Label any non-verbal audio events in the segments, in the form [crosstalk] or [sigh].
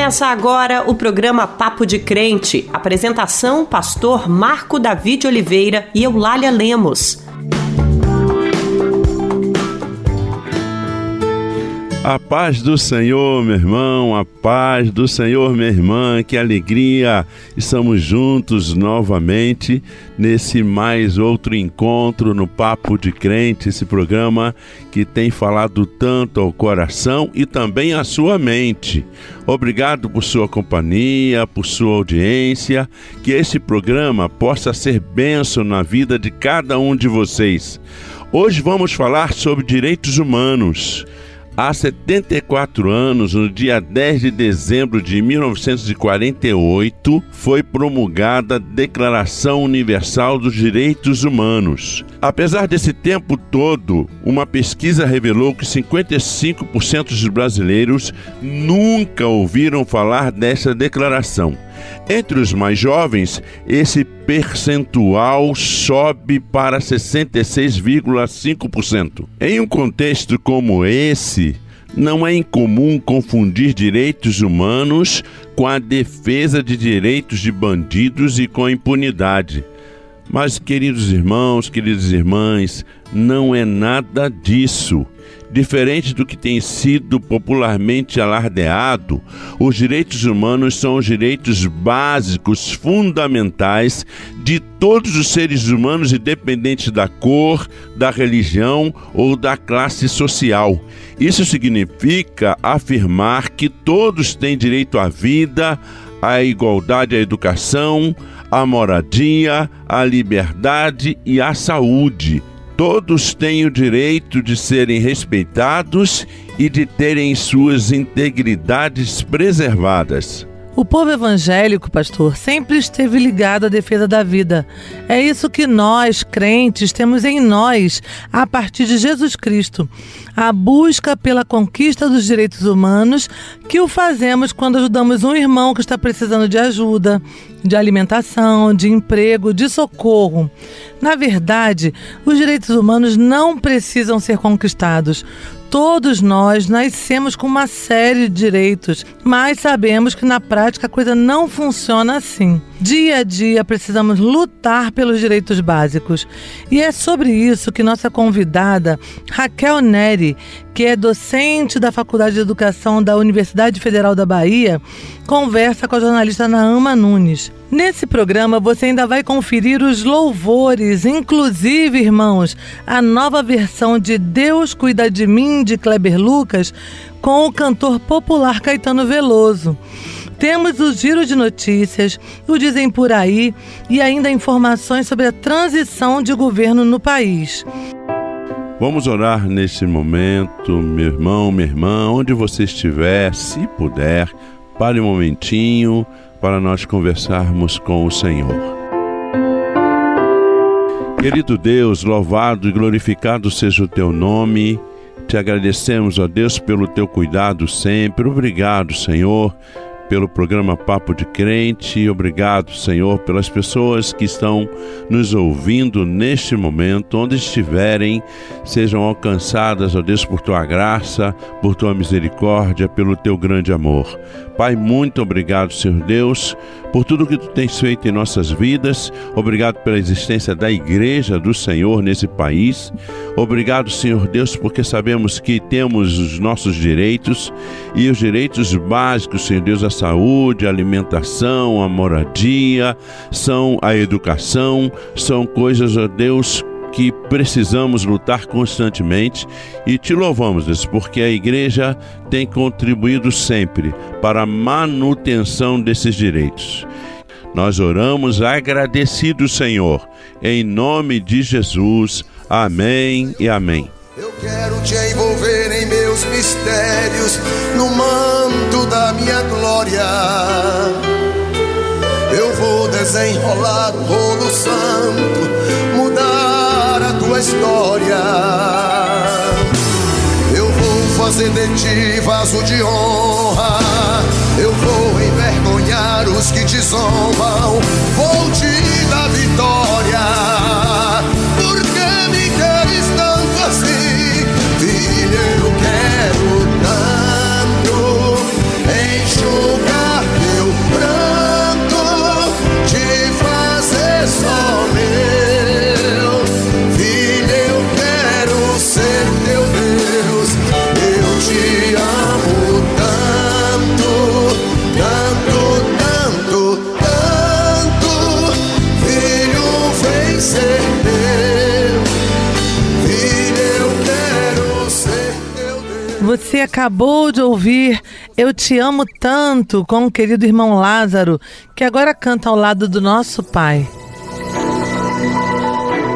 Começa agora o programa Papo de Crente. Apresentação: Pastor Marco David Oliveira e Eulália Lemos. A paz do Senhor, meu irmão, a paz do Senhor, minha irmã, que alegria! Estamos juntos novamente nesse mais outro encontro no Papo de Crente, esse programa que tem falado tanto ao coração e também à sua mente. Obrigado por sua companhia, por sua audiência, que esse programa possa ser bênção na vida de cada um de vocês. Hoje vamos falar sobre direitos humanos. Há 74 anos, no dia 10 de dezembro de 1948, foi promulgada a Declaração Universal dos Direitos Humanos. Apesar desse tempo todo, uma pesquisa revelou que 55% dos brasileiros nunca ouviram falar dessa declaração. Entre os mais jovens, esse percentual sobe para 66,5%. Em um contexto como esse, não é incomum confundir direitos humanos com a defesa de direitos de bandidos e com a impunidade. Mas, queridos irmãos, queridas irmãs, não é nada disso. Diferente do que tem sido popularmente alardeado, os direitos humanos são os direitos básicos, fundamentais de todos os seres humanos, independente da cor, da religião ou da classe social. Isso significa afirmar que todos têm direito à vida, à igualdade à educação, à moradia, à liberdade e à saúde Todos têm o direito de serem respeitados e de terem suas integridades preservadas. O povo evangélico, pastor, sempre esteve ligado à defesa da vida. É isso que nós, crentes, temos em nós a partir de Jesus Cristo. A busca pela conquista dos direitos humanos que o fazemos quando ajudamos um irmão que está precisando de ajuda, de alimentação, de emprego, de socorro. Na verdade, os direitos humanos não precisam ser conquistados. Todos nós nascemos com uma série de direitos, mas sabemos que na prática a coisa não funciona assim. Dia a dia precisamos lutar pelos direitos básicos. E é sobre isso que nossa convidada, Raquel Neri, que é docente da Faculdade de Educação da Universidade Federal da Bahia, conversa com a jornalista Naama Nunes. Nesse programa você ainda vai conferir os louvores, inclusive, irmãos, a nova versão de Deus Cuida de Mim de Kleber Lucas com o cantor popular Caetano Veloso. Temos o giro de notícias, o Dizem Por Aí e ainda informações sobre a transição de governo no país. Vamos orar neste momento, meu irmão, minha irmã, onde você estiver, se puder, pare um momentinho para nós conversarmos com o Senhor. Querido Deus, louvado e glorificado seja o teu nome. Te agradecemos, ó Deus, pelo teu cuidado sempre. Obrigado, Senhor, pelo programa Papo de Crente. Obrigado, Senhor, pelas pessoas que estão nos ouvindo neste momento, onde estiverem, sejam alcançadas, ó Deus, por tua graça, por tua misericórdia, pelo teu grande amor. Pai, muito obrigado, Senhor Deus, por tudo que tu tens feito em nossas vidas. Obrigado pela existência da igreja do Senhor nesse país. Obrigado, Senhor Deus, porque sabemos que temos os nossos direitos e os direitos básicos, Senhor Deus, a saúde, a alimentação, a moradia, são a educação, são coisas, ó Deus, que precisamos lutar constantemente e te louvamos, Deus, porque a igreja tem contribuído sempre para a manutenção desses direitos. Nós oramos agradecidos, Senhor, em nome de Jesus. Amém e amém. Eu quero te envolver em meus mistérios, no manto da minha glória. Eu vou desenrolar o rolo santo história. Eu vou fazer de ti vaso de honra. Eu vou envergonhar os que te zombam. Vou te Você acabou de ouvir Eu Te Amo Tanto com o querido irmão Lázaro, que agora canta ao lado do nosso Pai.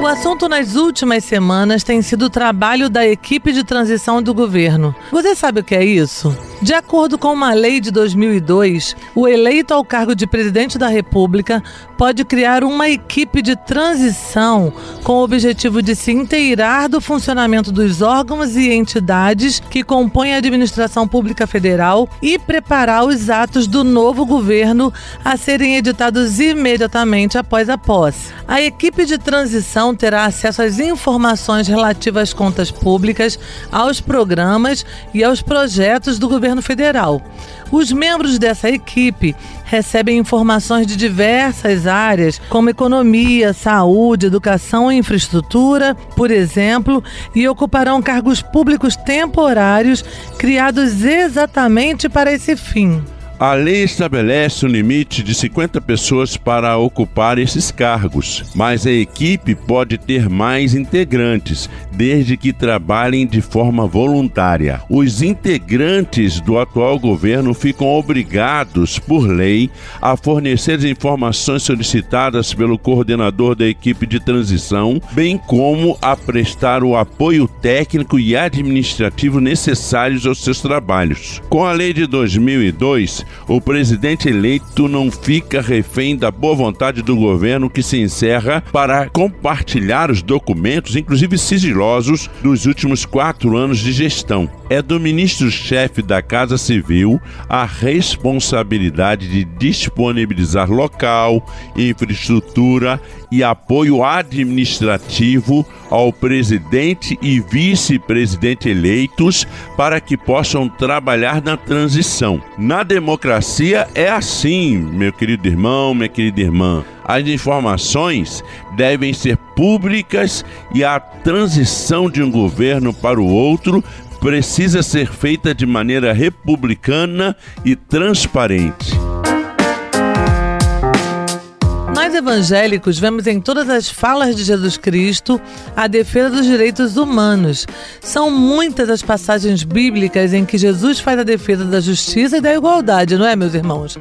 O assunto nas últimas semanas tem sido o trabalho da equipe de transição do governo. Você sabe o que é isso? De acordo com uma lei de 2002, o eleito ao cargo de presidente da República pode criar uma equipe de transição com o objetivo de se inteirar do funcionamento dos órgãos e entidades que compõem a administração pública federal e preparar os atos do novo governo a serem editados imediatamente após a posse. A equipe de transição terá acesso às informações relativas às contas públicas, aos programas e aos projetos do governo governo federal. Os membros dessa equipe recebem informações de diversas áreas, como economia, saúde, educação e infraestrutura, por exemplo, e ocuparão cargos públicos temporários criados exatamente para esse fim. A lei estabelece um limite de 50 pessoas para ocupar esses cargos, mas a equipe pode ter mais integrantes, desde que trabalhem de forma voluntária. Os integrantes do atual governo ficam obrigados, por lei, a fornecer as informações solicitadas pelo coordenador da equipe de transição, bem como a prestar o apoio técnico e administrativo necessários aos seus trabalhos. Com a lei de 2002, o presidente eleito não fica refém da boa vontade do governo que se encerra para compartilhar os documentos, inclusive sigilosos, dos últimos quatro anos de gestão. É do ministro-chefe da Casa Civil a responsabilidade de disponibilizar local, infraestrutura e apoio administrativo ao presidente e vice-presidente eleitos para que possam trabalhar na transição. Na democracia é assim, meu querido irmão, minha querida irmã. As informações devem ser públicas e a transição de um governo para o outro precisa ser feita de maneira republicana e transparente. Nós evangélicos vemos em todas as falas de Jesus Cristo a defesa dos direitos humanos. São muitas as passagens bíblicas em que Jesus faz a defesa da justiça e da igualdade, não é, meus irmãos?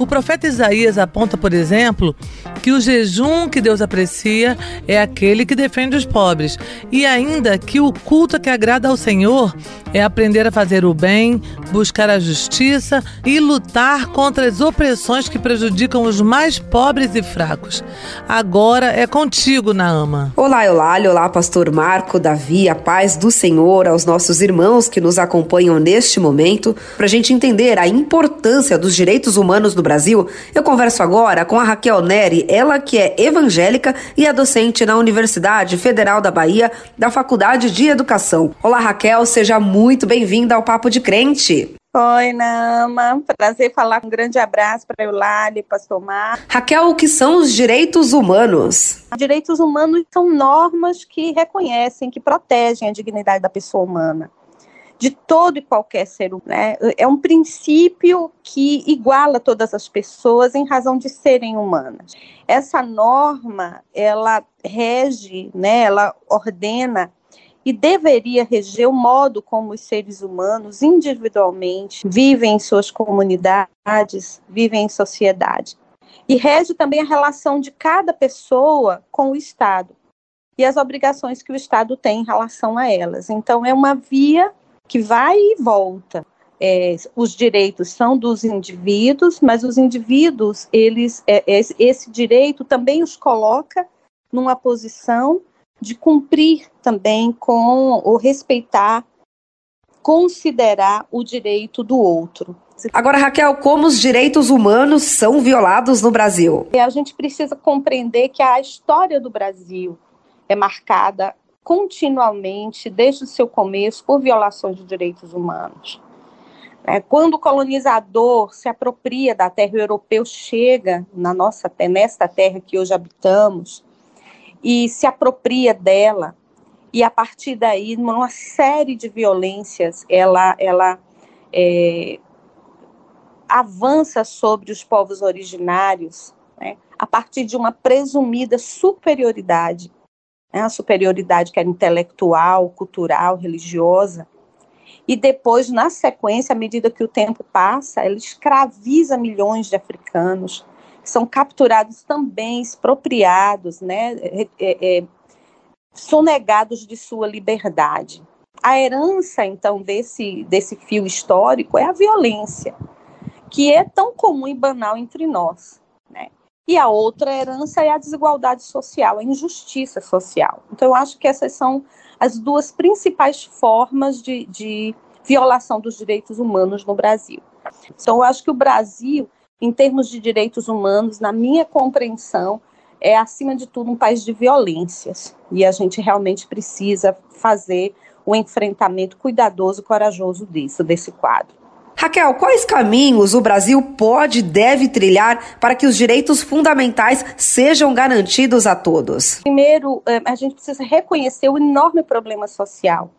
O profeta Isaías aponta, por exemplo, que o jejum que Deus aprecia é aquele que defende os pobres, e ainda que o culto que agrada ao Senhor é aprender a fazer o bem, buscar a justiça e lutar contra as opressões que prejudicam os mais pobres e fracos. Agora é contigo, Naama. Olá, olá, olá, pastor Marco, Davi, a paz do Senhor aos nossos irmãos que nos acompanham neste momento, para a gente entender a importância dos direitos humanos no Brasil, eu converso agora com a Raquel Neri, ela que é evangélica e é docente na Universidade Federal da Bahia, da Faculdade de Educação. Olá, Raquel, seja muito bem-vinda ao Papo de Crente. Oi, Nama. Prazer falar. Um grande abraço para Eulália, Pastor Mar. Raquel, o que são os direitos humanos? Direitos humanos são normas que reconhecem, que protegem a dignidade da pessoa humana de todo e qualquer ser humano. Né? É um princípio que iguala todas as pessoas em razão de serem humanas. Essa norma, ela rege, né, ela ordena e deveria reger o modo como os seres humanos individualmente vivem em suas comunidades, vivem em sociedade. E rege também a relação de cada pessoa com o Estado e as obrigações que o Estado tem em relação a elas. Então, é uma via que vai e volta. É, os direitos são dos indivíduos, mas os indivíduos, eles, é, é, esse direito também os coloca numa posição de cumprir também com ou respeitar, considerar o direito do outro. Agora, Raquel, como os direitos humanos são violados no Brasil? A gente precisa compreender que a história do Brasil é marcada continuamente, desde o seu começo, por violações de direitos humanos. É, quando o colonizador se apropria da terra, o europeu chega na nossa nesta terra que hoje habitamos e se apropria dela. E a partir daí uma série de violências ela ela é, avança sobre os povos originários né, a partir de uma presumida superioridade né, a superioridade que era intelectual, cultural, religiosa, e depois, na sequência, à medida que o tempo passa, ela escraviza milhões de africanos, são capturados também, expropriados, né, é, é, é sonegados de sua liberdade. A herança, então, desse, desse fio histórico é a violência, que é tão comum e banal entre nós. Né? E a outra herança é a desigualdade social, a injustiça social. Então, eu acho que essas são as duas principais formas de, de violação dos direitos humanos no Brasil. Então, eu acho que o Brasil, em termos de direitos humanos, na minha compreensão, é, acima de tudo, um país de violências. E a gente realmente precisa fazer o um enfrentamento cuidadoso e corajoso disso, desse quadro. Raquel, quais caminhos o Brasil pode e deve trilhar para que os direitos fundamentais sejam garantidos a todos? Primeiro, é, a gente precisa reconhecer o enorme problema social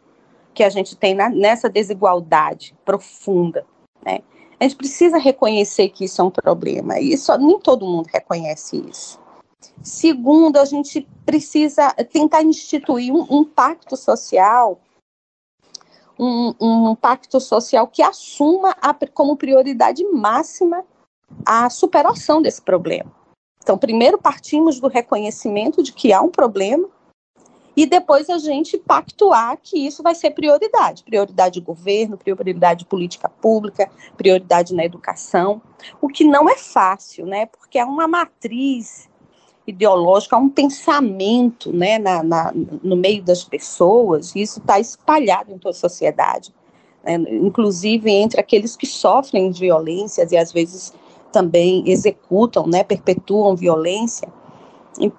que a gente tem nessa desigualdade profunda. Né? A gente precisa reconhecer que isso é um problema, e isso, nem todo mundo reconhece isso. Segundo, a gente precisa tentar instituir um, um pacto social um, um pacto social que assuma a, como prioridade máxima a superação desse problema. Então, primeiro partimos do reconhecimento de que há um problema e depois a gente pactuar que isso vai ser prioridade, prioridade de governo, prioridade de política pública, prioridade na educação, o que não é fácil, né? Porque é uma matriz ideológico, há um pensamento né, na, na no meio das pessoas, e isso está espalhado em toda a sociedade, né, inclusive entre aqueles que sofrem violências e às vezes também executam, né, perpetuam violência.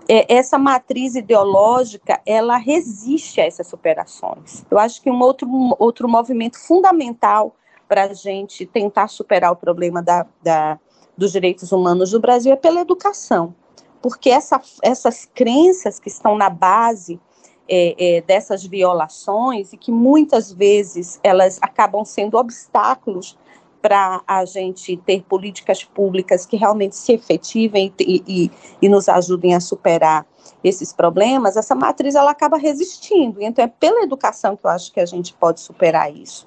É, essa matriz ideológica, ela resiste a essas superações. Eu acho que um outro, outro movimento fundamental para a gente tentar superar o problema da, da, dos direitos humanos do Brasil é pela educação porque essa, essas crenças que estão na base é, é, dessas violações e que muitas vezes elas acabam sendo obstáculos para a gente ter políticas públicas que realmente se efetivem e, e, e, nos ajudem a superar esses problemas, essa matriz ela acaba resistindo. Então é pela educação que eu acho que a gente pode superar isso,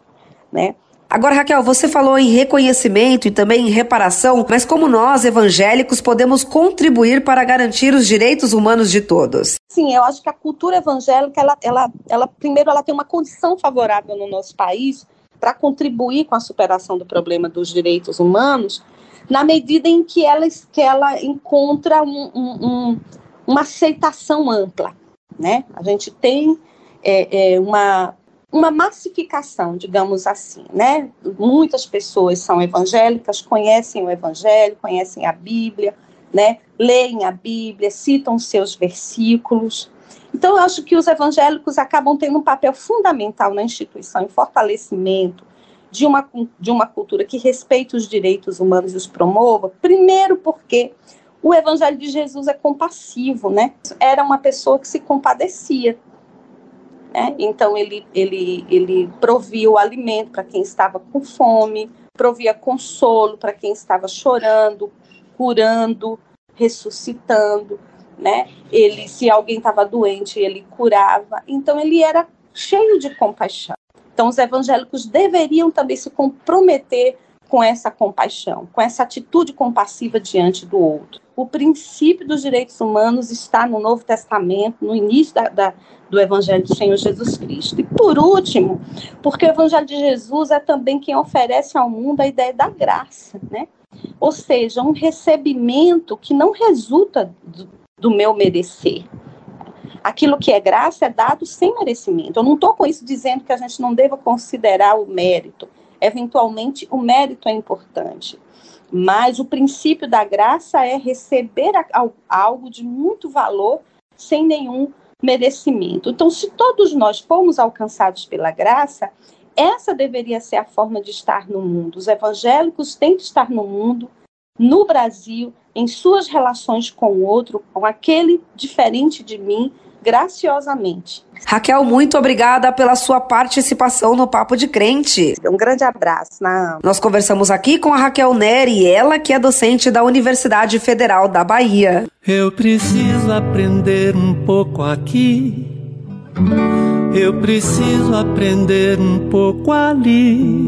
né? Agora, Raquel, você falou em reconhecimento e também em reparação, mas como nós, evangélicos, podemos contribuir para garantir os direitos humanos de todos? Sim, eu acho que a cultura evangélica, ela, ela, ela primeiro, ela tem uma condição favorável no nosso país para contribuir com a superação do problema dos direitos humanos, na medida em que ela, que ela encontra um, um, um, uma aceitação ampla. Né? A gente tem é, é, uma, uma massificação, digamos assim, né? Muitas pessoas são evangélicas, conhecem o evangelho, conhecem a Bíblia, né? Leem a Bíblia, citam seus versículos. Então, eu acho que os evangélicos acabam tendo um papel fundamental na instituição, em fortalecimento de uma, de uma cultura que respeite os direitos humanos e os promova, primeiro porque o evangelho de Jesus é compassivo, né? Era uma pessoa que se compadecia né? Então, ele, ele, ele provia o alimento para quem estava com fome, provia consolo para quem estava chorando, curando, ressuscitando. Né? Ele, se alguém estava doente, ele curava. Então, ele era cheio de compaixão. Então, os evangélicos deveriam também se comprometer com essa compaixão, com essa atitude compassiva diante do outro. O princípio dos direitos humanos está no Novo Testamento, no início da, da, do Evangelho do Senhor Jesus Cristo. E por último, porque o Evangelho de Jesus é também quem oferece ao mundo a ideia da graça, né? Ou seja, um recebimento que não resulta do, do meu merecer, aquilo que é graça é dado sem merecimento. Eu não estou com isso dizendo que a gente não deva considerar o mérito. Eventualmente, o mérito é importante. Mas o princípio da graça é receber algo de muito valor sem nenhum merecimento. Então, se todos nós fomos alcançados pela graça, essa deveria ser a forma de estar no mundo. Os evangélicos têm que estar no mundo, no Brasil, em suas relações com o outro, com aquele diferente de mim, graciosamente. Raquel, muito obrigada pela sua participação no Papo de Crente. Um grande abraço. Na... Nós conversamos aqui com a Raquel Neri, ela que é docente da Universidade Federal da Bahia. Eu preciso aprender um pouco aqui Eu preciso aprender um pouco ali.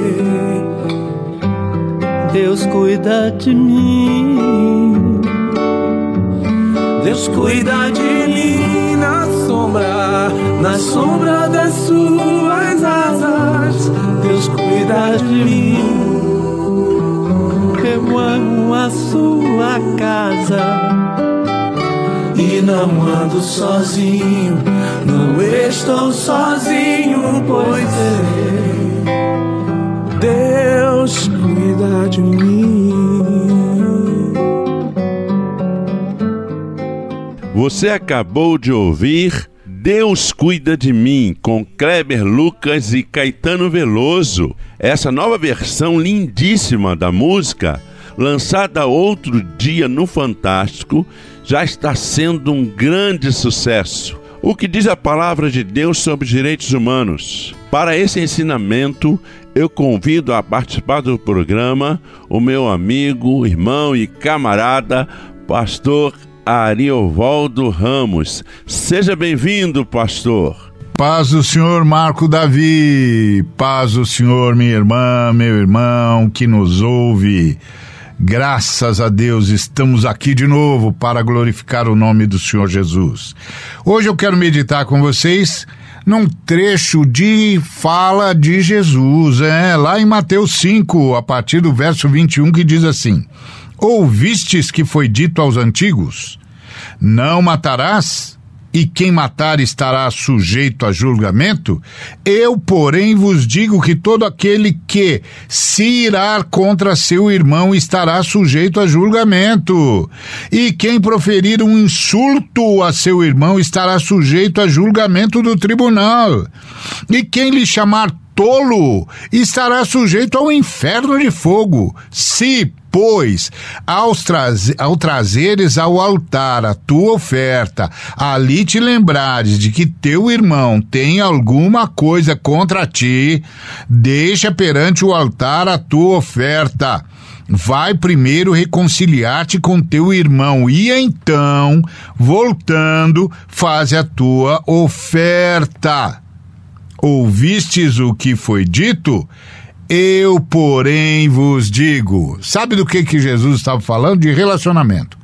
Deus cuida de mim. Deus cuida de mim na sombra, na sombra das suas asas. Deus cuida de mim. Eu amo a sua casa e não ando sozinho, não estou sozinho, pois é. Deus cuida de mim. Você acabou de ouvir Deus Cuida de Mim, com Kleber Lucas e Caetano Veloso. Essa nova versão lindíssima da música, lançada outro dia no Fantástico, já está sendo um grande sucesso. O que diz a palavra de Deus sobre direitos humanos? Para esse ensinamento, eu convido a participar do programa o meu amigo, irmão e camarada, pastor Ariovaldo Ramos. Seja bem-vindo, pastor. Paz do Senhor Marco Davi, paz do Senhor minha irmã, meu irmão que nos ouve. Graças a Deus estamos aqui de novo para glorificar o nome do Senhor Jesus. Hoje eu quero meditar com vocês num trecho de fala de Jesus, é, lá em Mateus 5, a partir do verso 21, que diz assim: Ouvistes que foi dito aos antigos: Não matarás, e quem matar estará sujeito a julgamento? Eu, porém, vos digo que todo aquele que se irá contra seu irmão estará sujeito a julgamento. E quem proferir um insulto a seu irmão estará sujeito a julgamento do tribunal. E quem lhe chamar tolo estará sujeito ao inferno de fogo. Se, pois, aos traze, ao trazeres ao altar a tua oferta, ali te lembrares de que teu irmão tem alguma coisa contra ti, deixa perante o altar a tua oferta. Vai primeiro reconciliar-te com teu irmão e então, voltando, faz a tua oferta. Ouvistes o que foi dito? Eu, porém, vos digo. Sabe do que, que Jesus estava falando? De relacionamento.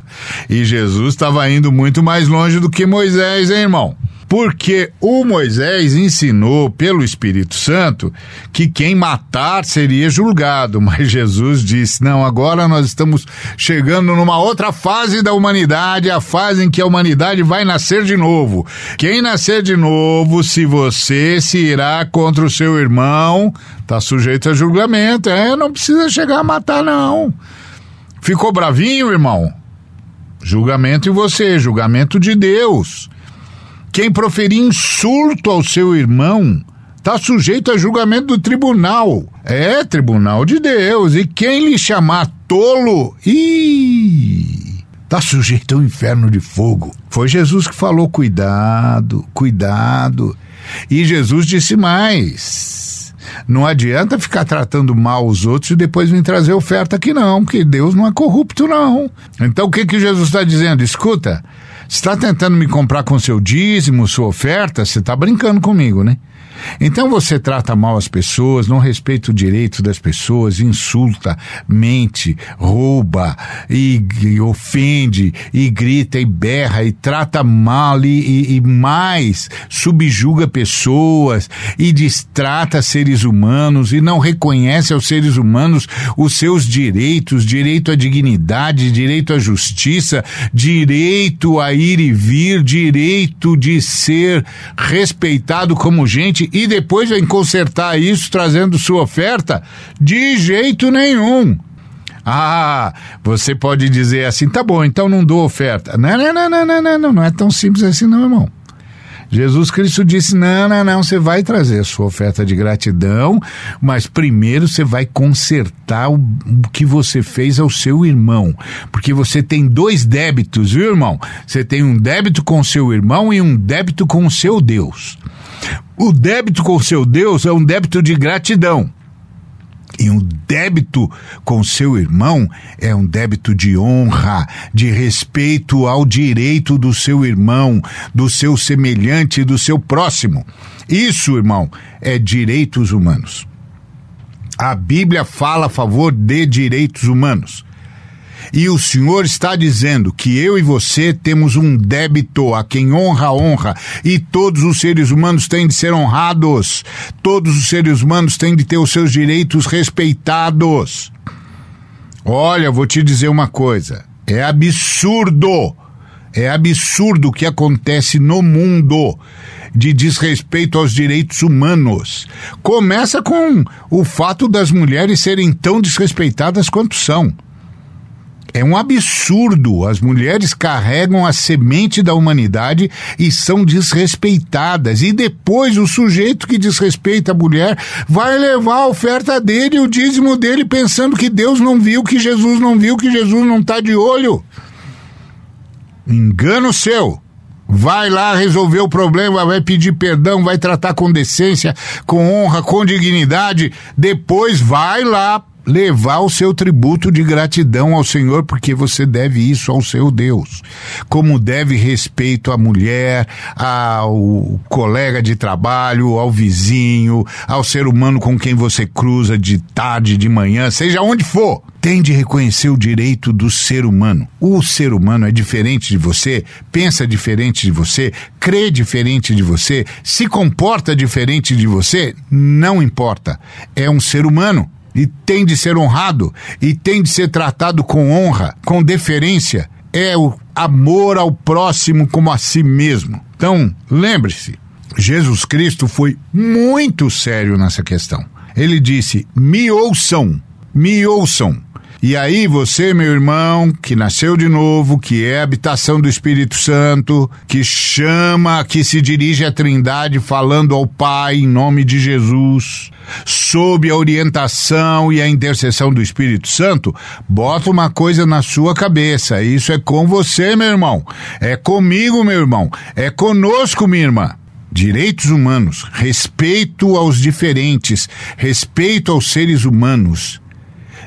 E Jesus estava indo muito mais longe do que Moisés, hein, irmão? Porque o Moisés ensinou pelo Espírito Santo que quem matar seria julgado, [laughs] mas Jesus disse: não, agora nós estamos chegando numa outra fase da humanidade, a fase em que a humanidade vai nascer de novo. Quem nascer de novo, se você se irá contra o seu irmão, tá sujeito a julgamento. É, não precisa chegar a matar, não. Ficou bravinho, irmão? Julgamento em você, julgamento de Deus. Quem proferir insulto ao seu irmão está sujeito a julgamento do tribunal. É, tribunal de Deus. E quem lhe chamar tolo, está sujeito ao inferno de fogo. Foi Jesus que falou: cuidado, cuidado. E Jesus disse mais. Não adianta ficar tratando mal os outros e depois vir trazer oferta aqui, não, porque Deus não é corrupto, não. Então o que, que Jesus está dizendo? Escuta, está tentando me comprar com seu dízimo, sua oferta? Você está brincando comigo, né? Então você trata mal as pessoas, não respeita o direito das pessoas, insulta, mente, rouba e, e ofende e grita e berra e trata mal e, e, e mais subjuga pessoas e distrata seres humanos e não reconhece aos seres humanos os seus direitos, direito à dignidade, direito à justiça, direito a ir e vir, direito de ser respeitado como gente e depois vem consertar isso trazendo sua oferta? De jeito nenhum. Ah, você pode dizer assim, tá bom, então não dou oferta. Não, não, não, não, não, não, não, não é tão simples assim não, irmão. Jesus Cristo disse: não, não, não, você vai trazer a sua oferta de gratidão, mas primeiro você vai consertar o, que você fez ao seu irmão. Porque você tem dois débitos, viu, irmão? Você tem um débito com seu irmão e um débito com o seu Deus. O débito com seu Deus é um débito de gratidão. E um débito com seu irmão é um débito de honra, de respeito ao direito do seu irmão, do seu semelhante, do seu próximo. Isso, irmão, é direitos humanos. A Bíblia fala a favor de direitos humanos. E o Senhor está dizendo que eu e você temos um débito a quem honra, honra. E todos os seres humanos têm de ser honrados. Todos os seres humanos têm de ter os seus direitos respeitados. Olha, vou te dizer uma coisa. É absurdo. É absurdo o que acontece no mundo de desrespeito aos direitos humanos. Começa com o fato das mulheres serem tão desrespeitadas quanto são. É um absurdo. As mulheres carregam a semente da humanidade e são desrespeitadas. E depois o sujeito que desrespeita a mulher vai levar a oferta dele, o dízimo dele, pensando que Deus não viu, que Jesus não viu, que Jesus não está de olho. Engano seu. Vai lá resolver o problema, vai pedir perdão, vai tratar com decência, com honra, com dignidade. Depois vai lá levar o seu tributo de gratidão ao Senhor, porque você deve isso ao seu Deus. Como deve respeito à mulher, ao colega de trabalho, ao vizinho, ao ser humano com quem você cruza de tarde, de manhã, seja onde for. Tem de reconhecer o direito do ser humano. O ser humano é diferente de você, pensa diferente de você, crê diferente de você, se comporta diferente de você, não importa. É um ser humano e tem de ser honrado e tem de ser tratado com honra, com deferência. É o amor ao próximo como a si mesmo. Então, lembre-se, Jesus Cristo foi muito sério nessa questão. Ele disse: me ouçam, me ouçam. E aí você, meu irmão, que nasceu de novo, que é habitação do Espírito Santo, que chama, que se dirige à Trindade falando ao Pai em nome de Jesus, sob a orientação e a intercessão do Espírito Santo, bota uma coisa na sua cabeça. Isso é com você, meu irmão. É comigo, meu irmão. É conosco, minha irmã direitos humanos, respeito aos diferentes, respeito aos seres humanos.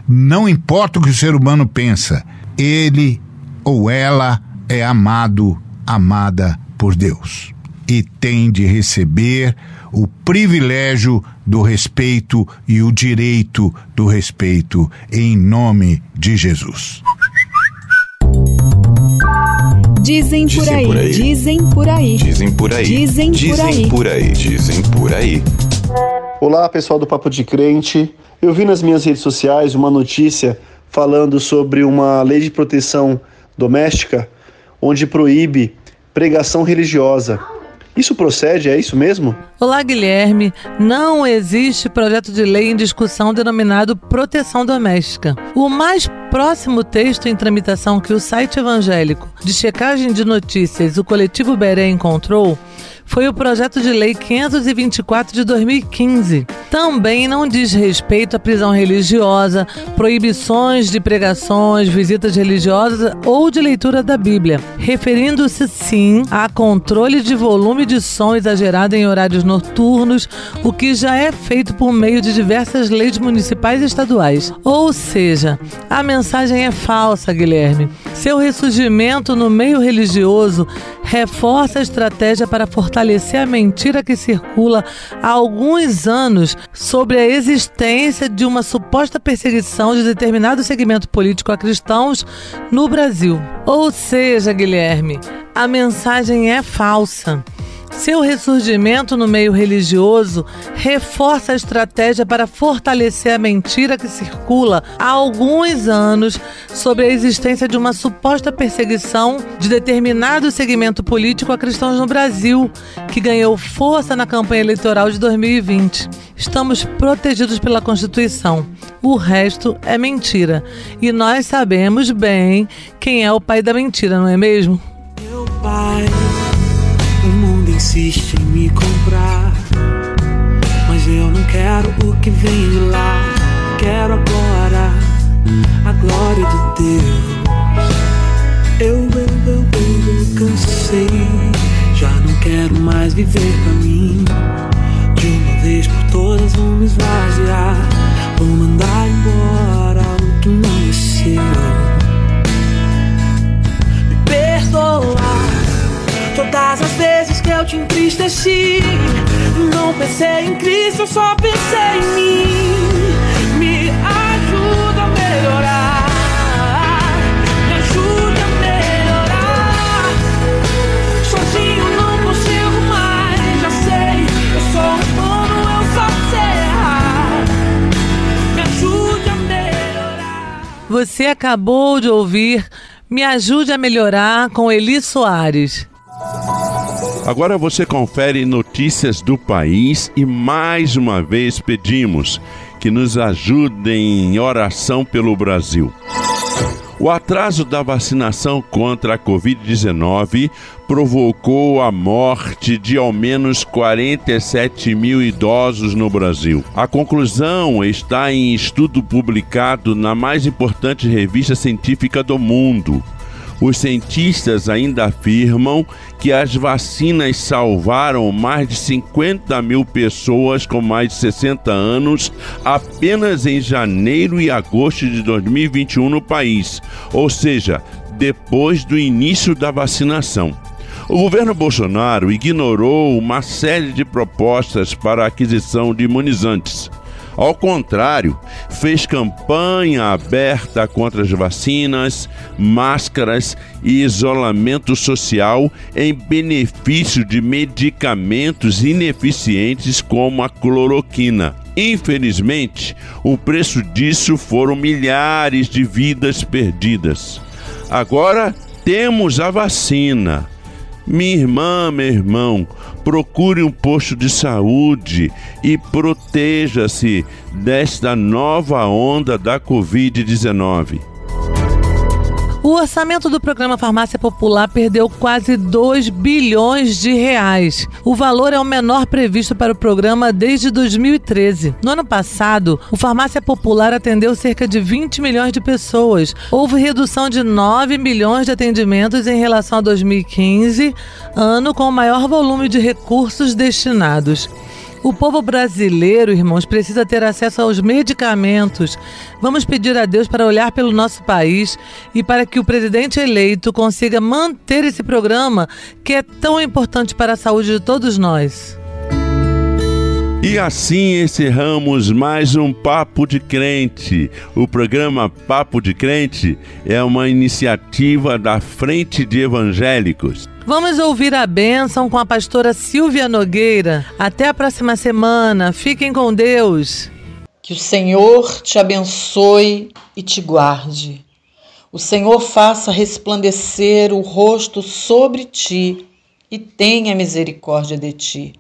Não importa o que o ser humano pensa, ele ou ela é amado, amada por Deus. E tem de receber o privilégio do respeito e o direito do respeito em nome de Jesus. Dizem por, dizem aí, por aí, dizem por aí, dizem por aí, dizem por aí, dizem por aí, dizem por aí. Olá, pessoal do Papo de Crente. Eu vi nas minhas redes sociais uma notícia falando sobre uma lei de proteção doméstica onde proíbe pregação religiosa. Isso procede? É isso mesmo? Olá, Guilherme. Não existe projeto de lei em discussão denominado proteção doméstica. O mais próximo texto em tramitação que o site evangélico de checagem de notícias, o coletivo Beré, encontrou foi o projeto de lei 524 de 2015. Também não diz respeito à prisão religiosa, proibições de pregações, visitas religiosas ou de leitura da Bíblia, referindo-se sim a controle de volume de som exagerado em horários noturnos, o que já é feito por meio de diversas leis municipais e estaduais. Ou seja, a mensagem é falsa, Guilherme. Seu ressurgimento no meio religioso reforça a estratégia para fortalecer a mentira que circula há alguns anos sobre a existência de uma suposta perseguição de determinado segmento político a cristãos no Brasil. Ou seja, Guilherme, a mensagem é falsa. Seu ressurgimento no meio religioso reforça a estratégia para fortalecer a mentira que circula há alguns anos sobre a existência de uma suposta perseguição de determinado segmento político a cristãos no Brasil, que ganhou força na campanha eleitoral de 2020. Estamos protegidos pela Constituição. O resto é mentira. E nós sabemos bem quem é o pai da mentira, não é mesmo? Meu pai insiste em me comprar. Mas eu não quero o que vem de lá. Quero agora a glória de Deus. Eu, eu, eu, eu, cansei. Já não quero mais viver pra mim. De uma vez por todas vou me esvaziar. Entristeci. Não pensei em Cristo, só pensei em mim. Me ajuda a melhorar. Me ajuda a melhorar. Sozinho não consigo mais, já sei. Eu sou humano, eu só sei. Me ajude a melhorar. Você acabou de ouvir Me Ajude a Melhorar com Eli Soares. Agora você confere notícias do país e mais uma vez pedimos que nos ajudem em oração pelo Brasil. O atraso da vacinação contra a Covid-19 provocou a morte de ao menos 47 mil idosos no Brasil. A conclusão está em estudo publicado na mais importante revista científica do mundo, os cientistas ainda afirmam que as vacinas salvaram mais de 50 mil pessoas com mais de 60 anos apenas em janeiro e agosto de 2021 no país, ou seja, depois do início da vacinação. O governo Bolsonaro ignorou uma série de propostas para a aquisição de imunizantes. Ao contrário, fez campanha aberta contra as vacinas, máscaras e isolamento social em benefício de medicamentos ineficientes como a cloroquina. Infelizmente, o preço disso foram milhares de vidas perdidas. Agora temos a vacina. Minha irmã, meu irmão, procure um posto de saúde e proteja-se desta nova onda da Covid-19. O orçamento do programa Farmácia Popular perdeu quase 2 bilhões de reais. O valor é o menor previsto para o programa desde 2013. No ano passado, o Farmácia Popular atendeu cerca de 20 milhões de pessoas. Houve redução de 9 milhões de atendimentos em relação a 2015, ano com o maior volume de recursos destinados. O povo brasileiro, irmãos, precisa ter acesso aos medicamentos. Vamos pedir a Deus para olhar pelo nosso país e para que o presidente eleito consiga manter esse programa que é tão importante para a saúde de todos nós. E assim encerramos mais um Papo de Crente. O programa Papo de Crente é uma iniciativa da Frente de Evangélicos. Vamos ouvir a bênção com a pastora Silvia Nogueira. Até a próxima semana. Fiquem com Deus. Que o Senhor te abençoe e te guarde. O Senhor faça resplandecer o rosto sobre ti e tenha misericórdia de ti.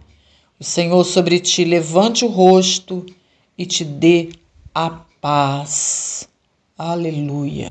O Senhor sobre ti levante o rosto e te dê a paz. Aleluia.